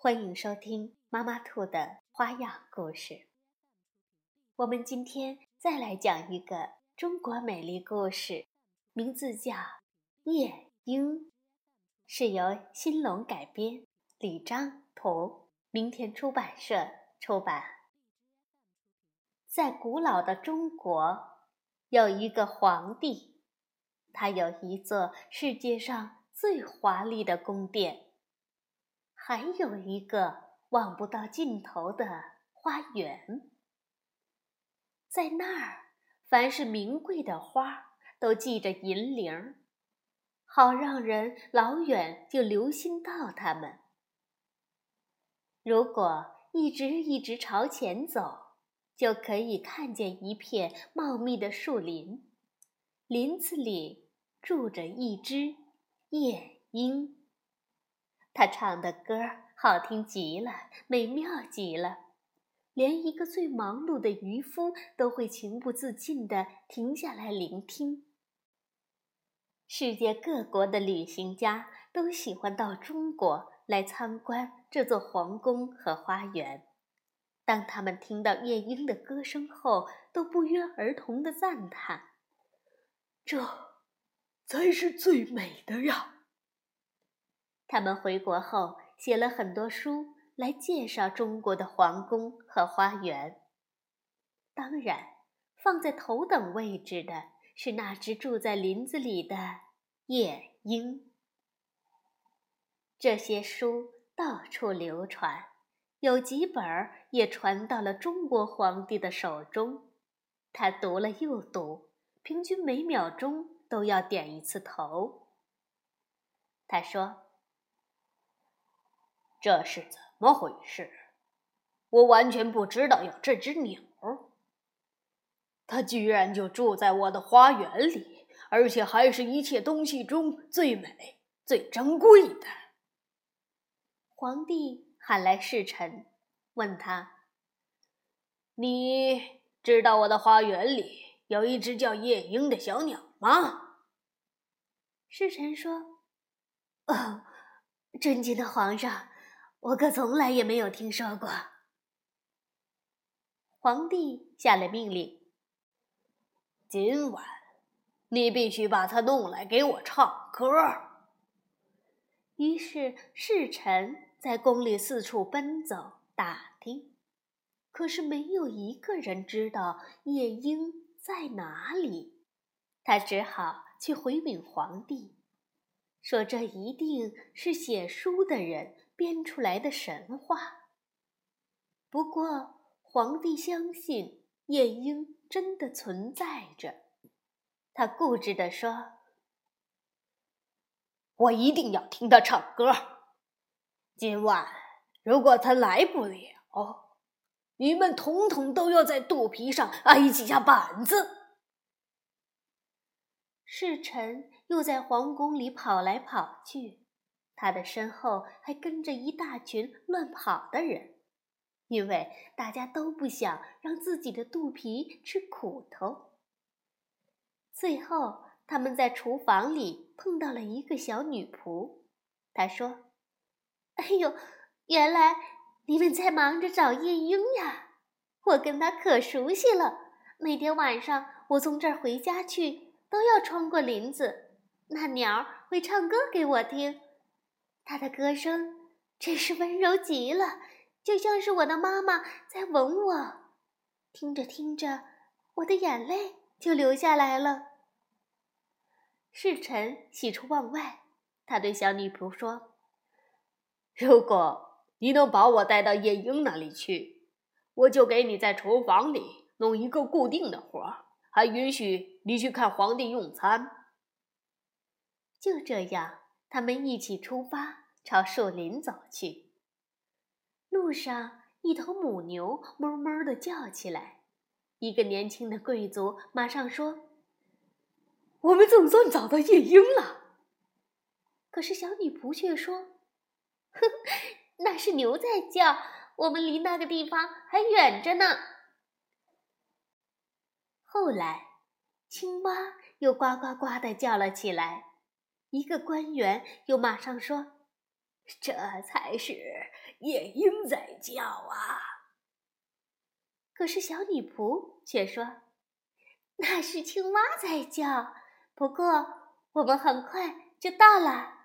欢迎收听。妈妈兔的花样故事。我们今天再来讲一个中国美丽故事，名字叫《夜莺》，是由新龙改编，李章图，明天出版社出版。在古老的中国，有一个皇帝，他有一座世界上最华丽的宫殿，还有一个。望不到尽头的花园，在那儿，凡是名贵的花都系着银铃，好让人老远就留心到它们。如果一直一直朝前走，就可以看见一片茂密的树林，林子里住着一只夜莺，他唱的歌。好听极了，美妙极了，连一个最忙碌的渔夫都会情不自禁地停下来聆听。世界各国的旅行家都喜欢到中国来参观这座皇宫和花园。当他们听到夜莺的歌声后，都不约而同地赞叹：“这才是最美的呀！”他们回国后。写了很多书来介绍中国的皇宫和花园。当然，放在头等位置的是那只住在林子里的夜莺。这些书到处流传，有几本也传到了中国皇帝的手中。他读了又读，平均每秒钟都要点一次头。他说。这是怎么回事？我完全不知道有这只鸟，它居然就住在我的花园里，而且还是一切东西中最美、最珍贵的。皇帝喊来侍臣，问他：“你知道我的花园里有一只叫夜莺的小鸟吗？”侍臣说：“哦，尊敬的皇上。”我可从来也没有听说过。皇帝下了命令：“今晚你必须把它弄来给我唱歌。”于是侍臣在宫里四处奔走打听，可是没有一个人知道夜莺在哪里。他只好去回禀皇帝，说：“这一定是写书的人。”编出来的神话。不过，皇帝相信夜莺真的存在着。他固执地说：“我一定要听他唱歌。今晚如果他来不了，你们统统都要在肚皮上挨几下板子。”侍臣又在皇宫里跑来跑去。他的身后还跟着一大群乱跑的人，因为大家都不想让自己的肚皮吃苦头。最后，他们在厨房里碰到了一个小女仆。她说：“哎呦，原来你们在忙着找夜莺呀！我跟他可熟悉了。每天晚上我从这儿回家去，都要穿过林子，那鸟会唱歌给我听。”他的歌声真是温柔极了，就像是我的妈妈在吻我。听着听着，我的眼泪就流下来了。侍臣喜出望外，他对小女仆说：“如果你能把我带到夜莺那里去，我就给你在厨房里弄一个固定的活儿，还允许你去看皇帝用餐。”就这样。他们一起出发，朝树林走去。路上，一头母牛哞哞地叫起来。一个年轻的贵族马上说：“我们总算找到夜莺了。”可是小女仆却说：“哼，那是牛在叫，我们离那个地方还远着呢。”后来，青蛙又呱呱呱地叫了起来。一个官员又马上说：“这才是夜莺在叫啊！”可是小女仆却说：“那是青蛙在叫，不过我们很快就到了。”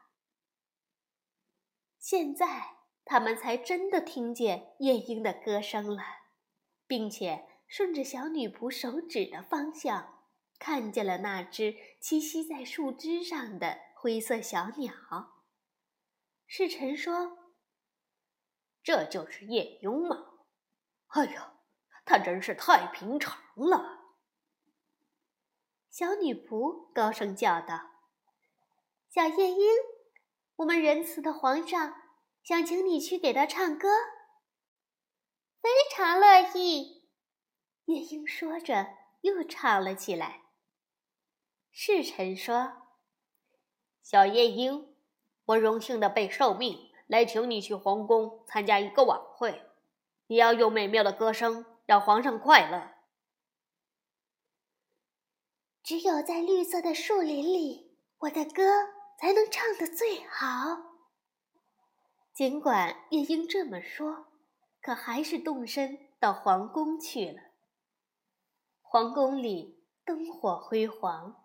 现在他们才真的听见夜莺的歌声了，并且顺着小女仆手指的方向，看见了那只栖息在树枝上的灰色小鸟。世臣说：“这就是夜莺吗？哎呀，它真是太平常了。”小女仆高声叫道：“小夜莺。”我们仁慈的皇上想请你去给他唱歌，非常乐意。夜莺说着，又唱了起来。侍臣说：“小夜莺，我荣幸的被受命来请你去皇宫参加一个晚会，你要用美妙的歌声让皇上快乐。只有在绿色的树林里，我的歌。”才能唱得最好。尽管夜莺这么说，可还是动身到皇宫去了。皇宫里灯火辉煌，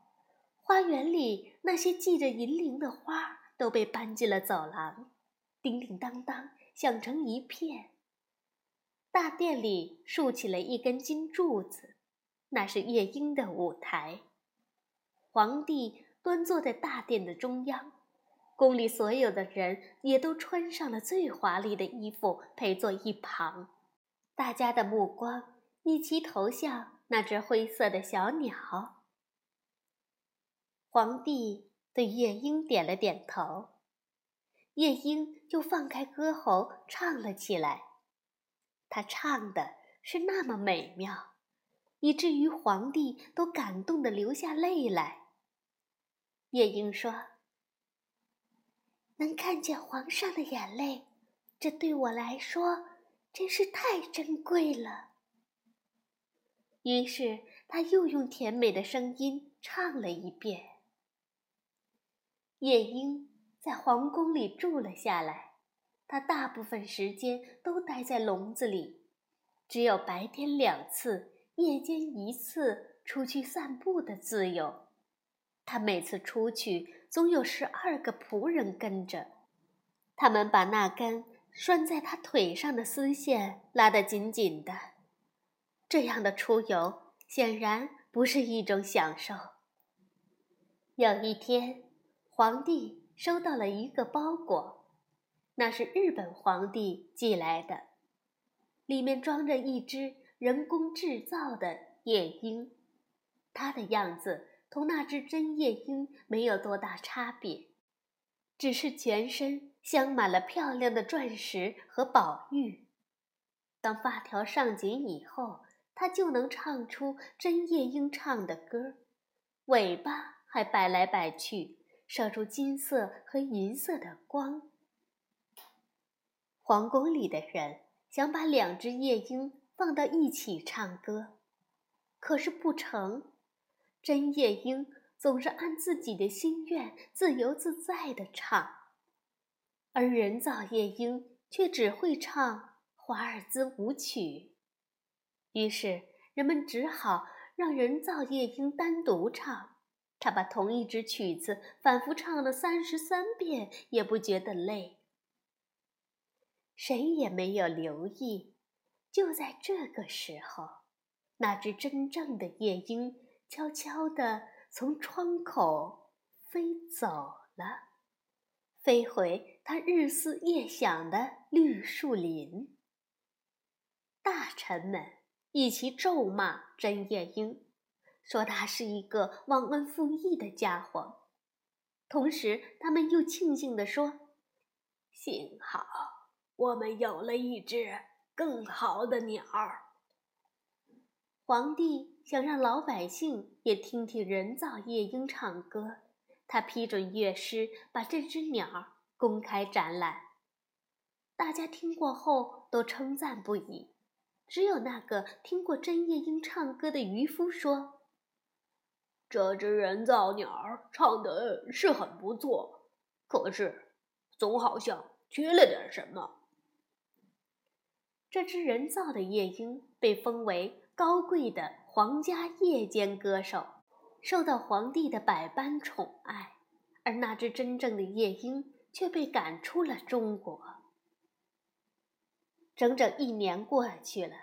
花园里那些系着银铃的花都被搬进了走廊，叮叮当当响成一片。大殿里竖起了一根金柱子，那是夜莺的舞台。皇帝。端坐在大殿的中央，宫里所有的人也都穿上了最华丽的衣服，陪坐一旁。大家的目光一齐投向那只灰色的小鸟。皇帝对夜莺点了点头，夜莺就放开歌喉唱了起来。他唱的是那么美妙，以至于皇帝都感动得流下泪来。夜莺说：“能看见皇上的眼泪，这对我来说真是太珍贵了。”于是他又用甜美的声音唱了一遍。夜莺在皇宫里住了下来，他大部分时间都待在笼子里，只有白天两次、夜间一次出去散步的自由。他每次出去，总有十二个仆人跟着，他们把那根拴在他腿上的丝线拉得紧紧的。这样的出游显然不是一种享受。有一天，皇帝收到了一个包裹，那是日本皇帝寄来的，里面装着一只人工制造的夜莺，它的样子。同那只真夜莺没有多大差别，只是全身镶满了漂亮的钻石和宝玉。当发条上紧以后，它就能唱出真夜莺唱的歌，尾巴还摆来摆去，射出金色和银色的光。皇宫里的人想把两只夜莺放到一起唱歌，可是不成。真夜莺总是按自己的心愿自由自在地唱，而人造夜莺却只会唱华尔兹舞曲。于是人们只好让人造夜莺单独唱，他把同一支曲子反复唱了三十三遍，也不觉得累。谁也没有留意，就在这个时候，那只真正的夜莺。悄悄地从窗口飞走了，飞回他日思夜想的绿树林。大臣们一起咒骂真夜莺，说他是一个忘恩负义的家伙。同时，他们又庆幸地说：“幸好我们有了一只更好的鸟。皇帝想让老百姓也听听人造夜莺唱歌，他批准乐师把这只鸟公开展览。大家听过后都称赞不已，只有那个听过真夜莺唱歌的渔夫说：“这只人造鸟儿唱的是很不错，可是总好像缺了点什么。”这只人造的夜莺被封为高贵的皇家夜间歌手，受到皇帝的百般宠爱，而那只真正的夜莺却被赶出了中国。整整一年过去了，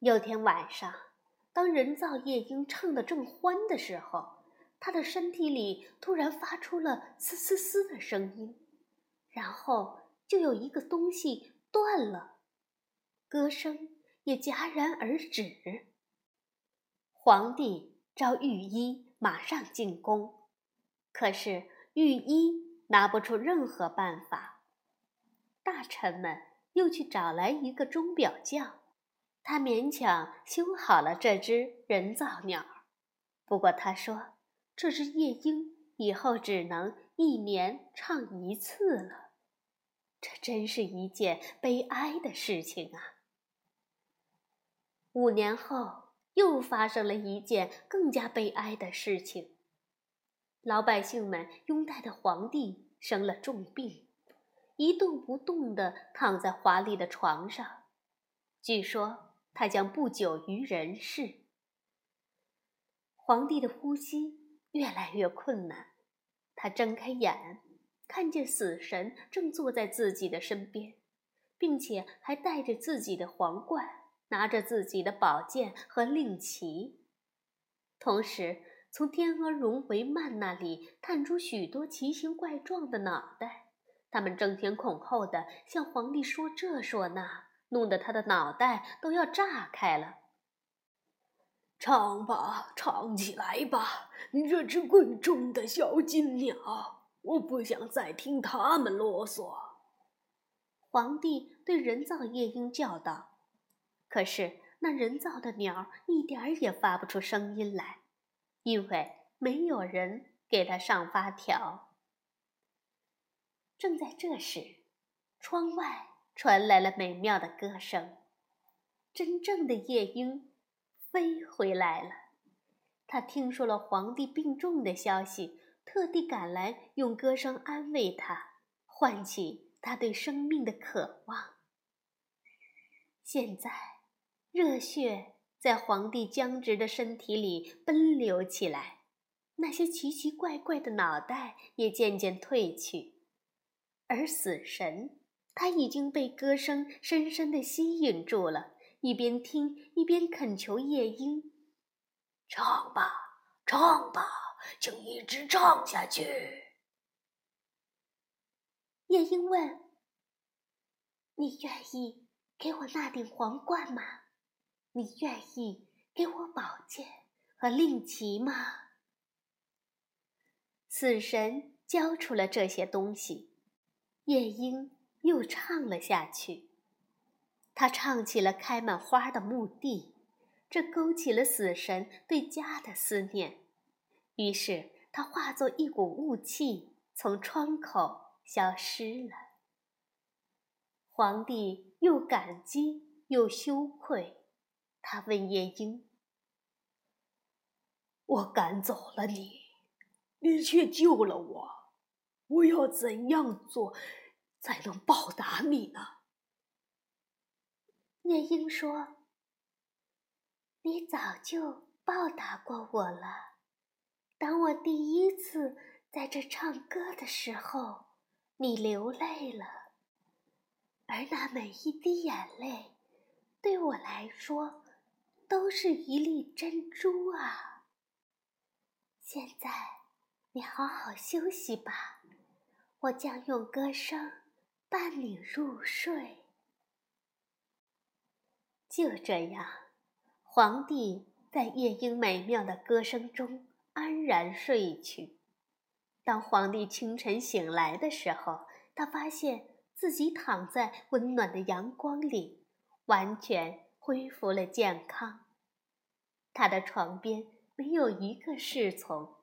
有天晚上，当人造夜莺唱得正欢的时候，它的身体里突然发出了嘶嘶嘶的声音，然后就有一个东西断了。歌声也戛然而止。皇帝召御医马上进宫，可是御医拿不出任何办法。大臣们又去找来一个钟表匠，他勉强修好了这只人造鸟。不过他说，这只夜莺以后只能一年唱一次了。这真是一件悲哀的事情啊！五年后，又发生了一件更加悲哀的事情。老百姓们拥戴的皇帝生了重病，一动不动地躺在华丽的床上，据说他将不久于人世。皇帝的呼吸越来越困难，他睁开眼，看见死神正坐在自己的身边，并且还戴着自己的皇冠。拿着自己的宝剑和令旗，同时从天鹅绒帷幔那里探出许多奇形怪状的脑袋，他们争先恐后的向皇帝说这说那，弄得他的脑袋都要炸开了。唱吧，唱起来吧，你这只贵重的小金鸟！我不想再听他们啰嗦。皇帝对人造夜莺叫道。可是那人造的鸟一点儿也发不出声音来，因为没有人给它上发条。正在这时，窗外传来了美妙的歌声，真正的夜莺飞回来了。他听说了皇帝病重的消息，特地赶来用歌声安慰他，唤起他对生命的渴望。现在。热血在皇帝僵直的身体里奔流起来，那些奇奇怪怪的脑袋也渐渐褪去，而死神他已经被歌声深深的吸引住了，一边听一边恳求夜莺：“唱吧，唱吧，请一直唱下去。”夜莺问：“你愿意给我那顶皇冠吗？”你愿意给我宝剑和令旗吗？死神交出了这些东西，夜莺又唱了下去。他唱起了开满花的墓地，这勾起了死神对家的思念。于是他化作一股雾气，从窗口消失了。皇帝又感激又羞愧。他问夜莺：“我赶走了你，你却救了我，我要怎样做才能报答你呢？”夜莺说：“你早就报答过我了。当我第一次在这唱歌的时候，你流泪了，而那每一滴眼泪，对我来说……”都是一粒珍珠啊！现在你好好休息吧，我将用歌声伴你入睡。就这样，皇帝在夜莺美妙的歌声中安然睡去。当皇帝清晨醒来的时候，他发现自己躺在温暖的阳光里，完全恢复了健康。他的床边没有一个侍从，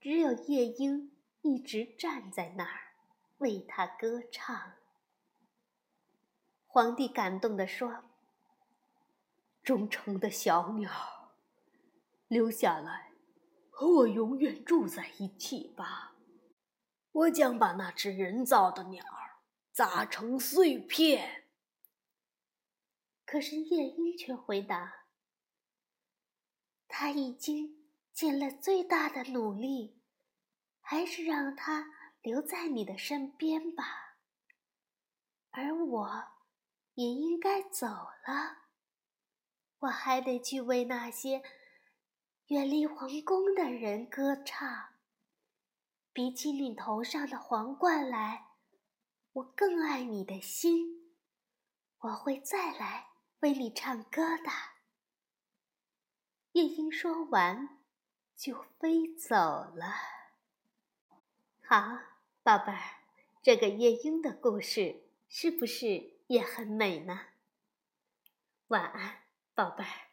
只有夜莺一直站在那儿为他歌唱。皇帝感动地说：“忠诚的小鸟，留下来，和我永远住在一起吧。我将把那只人造的鸟砸成碎片。”可是夜莺却回答。他已经尽了最大的努力，还是让他留在你的身边吧。而我也应该走了，我还得去为那些远离皇宫的人歌唱。比起你头上的皇冠来，我更爱你的心。我会再来为你唱歌的。夜莺说完，就飞走了。好，宝贝儿，这个夜莺的故事是不是也很美呢？晚安，宝贝儿。